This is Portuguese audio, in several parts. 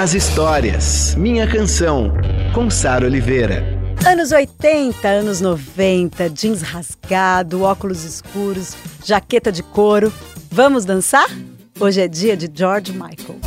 as histórias. Minha canção, com Sara Oliveira. Anos 80, anos 90, jeans rasgado, óculos escuros, jaqueta de couro. Vamos dançar? Hoje é dia de George Michael.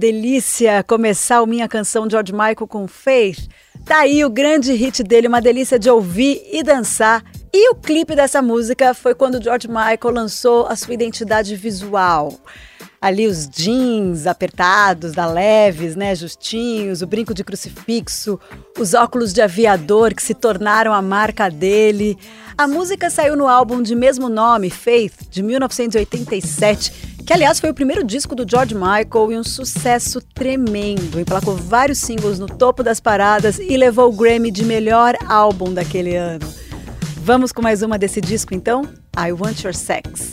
Delícia começar o Minha Canção George Michael com Faith. Tá aí o grande hit dele, uma delícia de ouvir e dançar. E o clipe dessa música foi quando George Michael lançou a sua identidade visual. Ali os jeans apertados, da leves, né, justinhos, o brinco de crucifixo, os óculos de aviador que se tornaram a marca dele. A música saiu no álbum de mesmo nome, Faith, de 1987 que aliás foi o primeiro disco do George Michael e um sucesso tremendo. Emplacou vários singles no topo das paradas e levou o Grammy de melhor álbum daquele ano. Vamos com mais uma desse disco então? I Want Your Sex.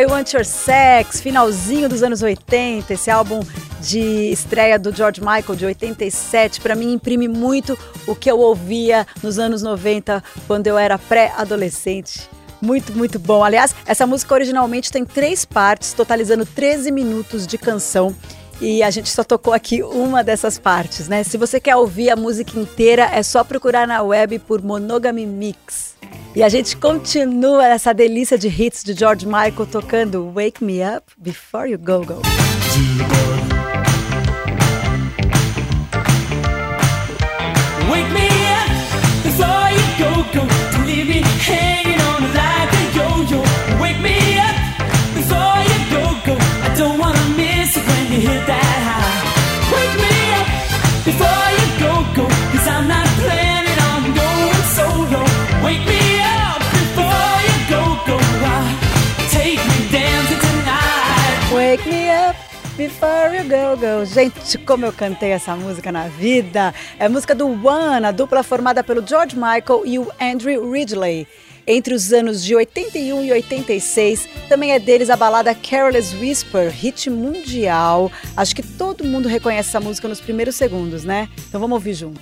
I Want Your Sex, finalzinho dos anos 80, esse álbum de estreia do George Michael de 87, para mim imprime muito o que eu ouvia nos anos 90, quando eu era pré-adolescente. Muito, muito bom. Aliás, essa música originalmente tem três partes, totalizando 13 minutos de canção. E a gente só tocou aqui uma dessas partes, né? Se você quer ouvir a música inteira, é só procurar na web por Monogamy Mix. E a gente continua essa delícia de hits de George Michael tocando Wake Me Up Before You Go Go. Wake me up. Before You Go Go. Gente, como eu cantei essa música na vida! É música do One, a dupla formada pelo George Michael e o Andrew Ridley. Entre os anos de 81 e 86, também é deles a balada Careless Whisper, hit mundial. Acho que todo mundo reconhece essa música nos primeiros segundos, né? Então vamos ouvir junto.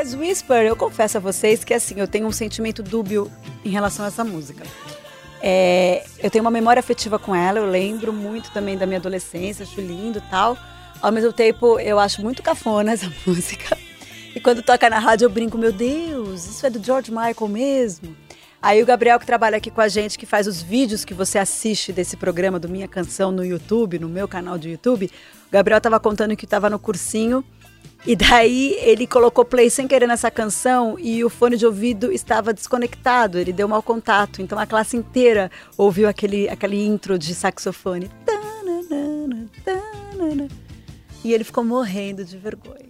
Careless Whisper, eu confesso a vocês que assim, eu tenho um sentimento dúbio em relação a essa música. É, eu tenho uma memória afetiva com ela, eu lembro muito também da minha adolescência, acho lindo e tal. Ao mesmo tempo, eu acho muito cafona essa música. E quando toca na rádio, eu brinco, meu Deus, isso é do George Michael mesmo? Aí o Gabriel, que trabalha aqui com a gente, que faz os vídeos que você assiste desse programa do Minha Canção no YouTube, no meu canal de YouTube, o Gabriel estava contando que estava no cursinho e daí ele colocou play sem querer nessa canção e o fone de ouvido estava desconectado, ele deu mau contato. Então a classe inteira ouviu aquele, aquele intro de saxofone. E ele ficou morrendo de vergonha.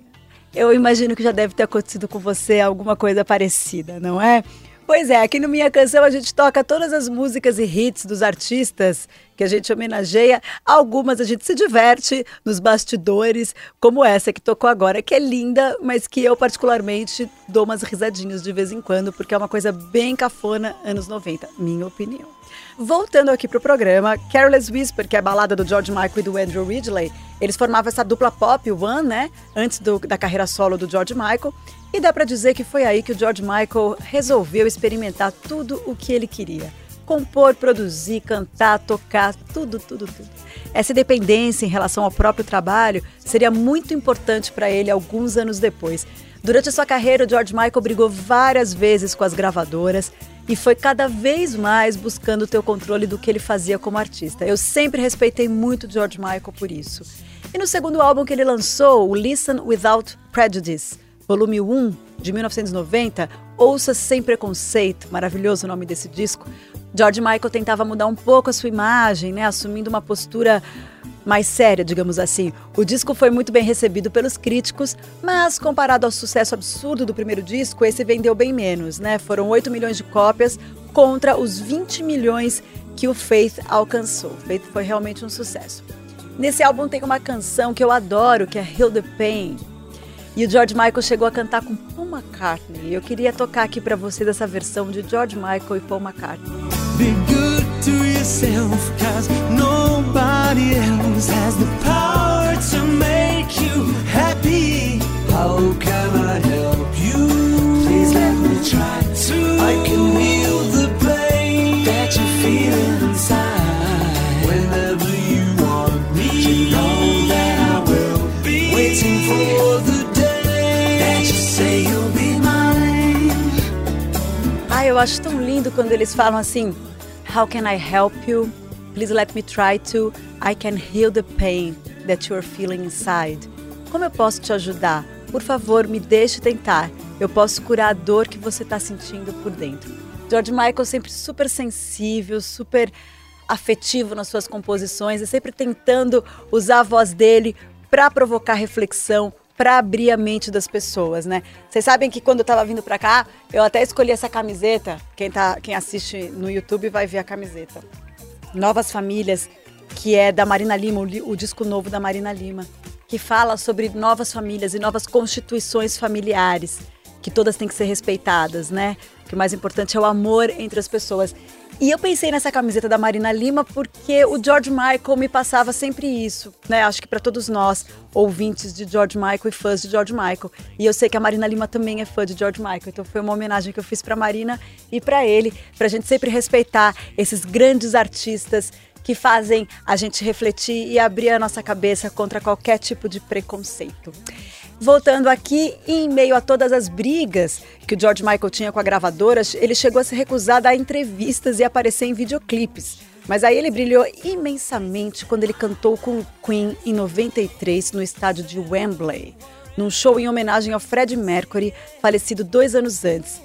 Eu imagino que já deve ter acontecido com você alguma coisa parecida, não é? Pois é, aqui no Minha Canção a gente toca todas as músicas e hits dos artistas que a gente homenageia. Algumas a gente se diverte nos bastidores, como essa que tocou agora, que é linda, mas que eu particularmente dou umas risadinhas de vez em quando, porque é uma coisa bem cafona, anos 90, minha opinião. Voltando aqui pro programa, Careless Whisper, que é a balada do George Michael e do Andrew Ridgely, eles formavam essa dupla pop, One, né? Antes do, da carreira solo do George Michael. E dá para dizer que foi aí que o George Michael resolveu experimentar tudo o que ele queria. Compor, produzir, cantar, tocar, tudo, tudo, tudo. Essa independência em relação ao próprio trabalho seria muito importante para ele alguns anos depois. Durante a sua carreira, o George Michael brigou várias vezes com as gravadoras e foi cada vez mais buscando ter o controle do que ele fazia como artista. Eu sempre respeitei muito George Michael por isso. E no segundo álbum que ele lançou, o Listen Without Prejudice, volume 1, de 1990, Ouça Sem Preconceito, maravilhoso o nome desse disco, George Michael tentava mudar um pouco a sua imagem, né, assumindo uma postura mais séria, digamos assim. O disco foi muito bem recebido pelos críticos, mas comparado ao sucesso absurdo do primeiro disco, esse vendeu bem menos, né? Foram 8 milhões de cópias contra os 20 milhões que o Faith alcançou. Faith foi realmente um sucesso. Nesse álbum tem uma canção que eu adoro, que é Heal the Pain. E o George Michael chegou a cantar com Paul McCartney. Eu queria tocar aqui para vocês essa versão de George Michael e Paul McCartney. Nobody else has the power to make you happy. How can I help you? Please let me try to. I can heal the pain that you feel inside. Whenever you want me, you know that I will be waiting for the day that you say you'll be mine. Ah, eu acho tão lindo quando eles falam assim: How can I help you? Please let me try to. I can heal the pain that you're feeling inside. Como eu posso te ajudar? Por favor, me deixe tentar. Eu posso curar a dor que você está sentindo por dentro. George Michael sempre super sensível, super afetivo nas suas composições e sempre tentando usar a voz dele para provocar reflexão, para abrir a mente das pessoas, né? Vocês sabem que quando eu tava vindo para cá, eu até escolhi essa camiseta. Quem tá, quem assiste no YouTube vai ver a camiseta. Novas Famílias, que é da Marina Lima, o, disco novo da Marina Lima, que fala sobre novas famílias e novas constituições familiares, que todas têm que ser respeitadas, né? Que o mais importante é o amor entre as pessoas. E eu pensei nessa camiseta da Marina Lima porque o George Michael me passava sempre isso, né? Acho que para todos nós, ouvintes de George Michael e fãs de George Michael. E eu sei que a Marina Lima também é fã de George Michael, então foi uma homenagem que eu fiz para Marina e para ele, pra gente sempre respeitar esses grandes artistas que fazem a gente refletir e abrir a nossa cabeça contra qualquer tipo de preconceito. Voltando aqui, em meio a todas as brigas que o George Michael tinha com a gravadora, ele chegou a se recusar a dar entrevistas e aparecer em videoclipes. Mas aí ele brilhou imensamente quando ele cantou com o Queen em 93 no estádio de Wembley, num show em homenagem ao Freddie Mercury, falecido dois anos antes.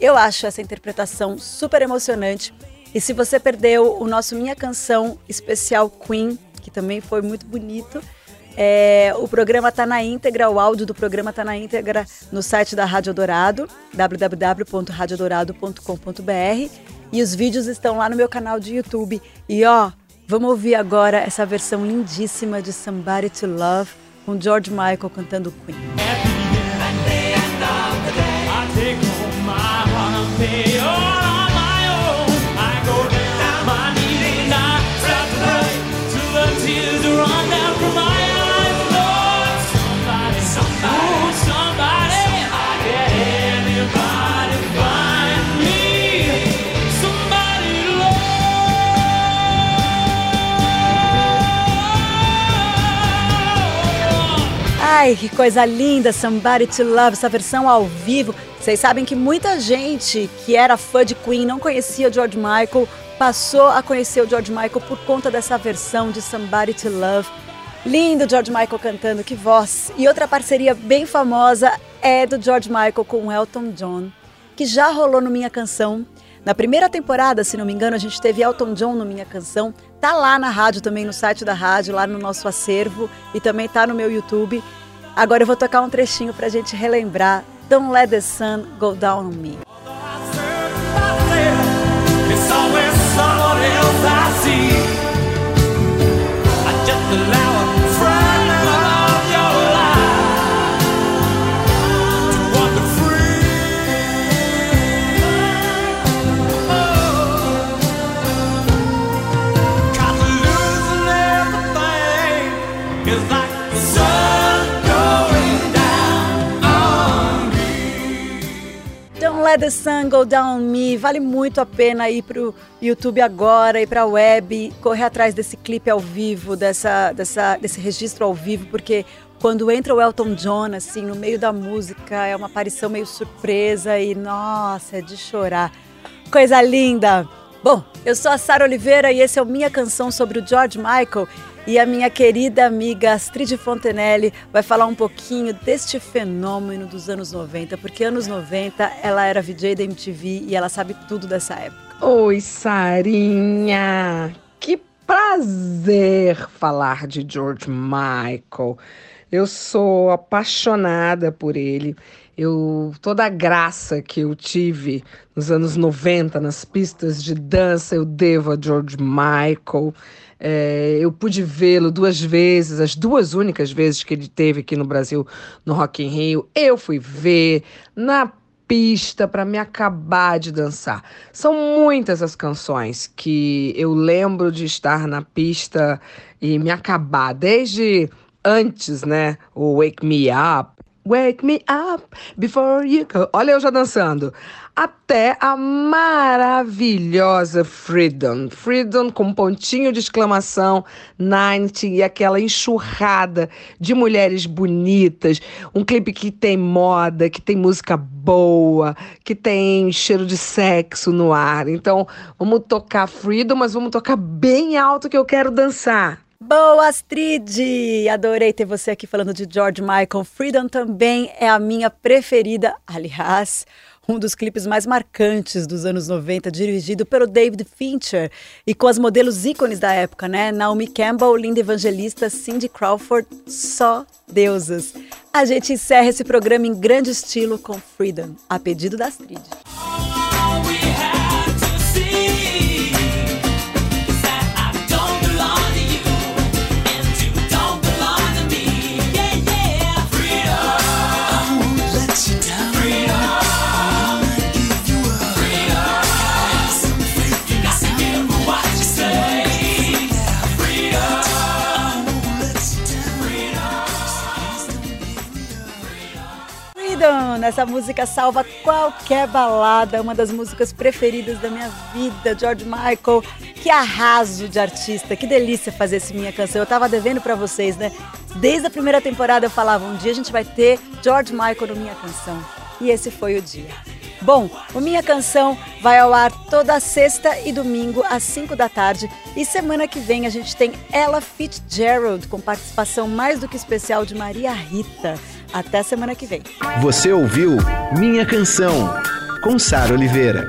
Eu acho essa interpretação super emocionante. E se você perdeu o nosso Minha Canção especial Queen, que também foi muito bonito, é, o programa está na íntegra, o áudio do programa está na íntegra no site da Rádio Dourado, www.radiodourado.com.br e os vídeos estão lá no meu canal de YouTube. E ó, vamos ouvir agora essa versão lindíssima de Somebody to Love com George Michael cantando Queen. Home my holiday all Ai, que coisa linda, Somebody to Love, essa versão ao vivo. Vocês sabem que muita gente que era fã de Queen não conhecia George Michael, passou a conhecer o George Michael por conta dessa versão de Somebody to Love. Lindo George Michael cantando, que voz. E outra parceria bem famosa é do George Michael com Elton John, que já rolou no Minha Canção. Na primeira temporada, se não me engano, a gente teve Elton John no Minha Canção. Tá lá na rádio também, no site da rádio, lá no nosso acervo e também tá no meu YouTube. Agora eu vou tocar um trechinho pra gente relembrar. Don't Let the Sun Go Down on Me. It's always someone else the Sun Go Down Me. Vale muito a pena ir pro YouTube agora, ir pra web, correr atrás desse clipe ao vivo, dessa, dessa, desse registro ao vivo, porque quando entra o Elton John, assim, no meio da música, é uma aparição meio surpresa e, nossa, é de chorar. Coisa linda! Bom, eu sou a Sara Oliveira e esse é o Minha Canção sobre o George Michael. E a minha querida amiga Astrid Fontenelle vai falar um pouquinho deste fenômeno dos anos 90, porque anos 90 ela era VJ da MTV e ela sabe tudo dessa época. Oi, Sarinha! Que prazer falar de George Michael. Eu sou apaixonada por ele. Eu toda a graça que eu tive nos anos 90 nas pistas de dança eu devo a George Michael. É, eu pude vê-lo duas vezes, as duas únicas vezes que ele teve aqui no Brasil no Rock in Rio. Eu fui ver na pista para me acabar de dançar. São muitas as canções que eu lembro de estar na pista e me acabar, desde antes, né? O Wake Me Up, Wake Me Up Before You Go. Olha eu já dançando. Até a maravilhosa Freedom. Freedom com pontinho de exclamação, 90 e aquela enxurrada de mulheres bonitas. Um clipe que tem moda, que tem música boa, que tem cheiro de sexo no ar. Então, vamos tocar Freedom, mas vamos tocar bem alto que eu quero dançar. Boa, Astrid! Adorei ter você aqui falando de George Michael. Freedom também é a minha preferida. Aliás, um dos clipes mais marcantes dos anos 90, dirigido pelo David Fincher e com as modelos ícones da época, né? Naomi Campbell, Linda Evangelista, Cindy Crawford, só deusas. A gente encerra esse programa em grande estilo com Freedom, a pedido da Astrid. Essa música salva qualquer balada, uma das músicas preferidas da minha vida, George Michael. Que arraso de artista, que delícia fazer essa minha canção. Eu tava devendo pra vocês, né? Desde a primeira temporada eu falava, um dia a gente vai ter George Michael no Minha Canção. E esse foi o dia. Bom, o Minha Canção vai ao ar toda sexta e domingo às 5 da tarde. E semana que vem a gente tem Ella Fitzgerald com participação mais do que especial de Maria Rita. Até semana que vem. Você ouviu Minha Canção, com Sara Oliveira.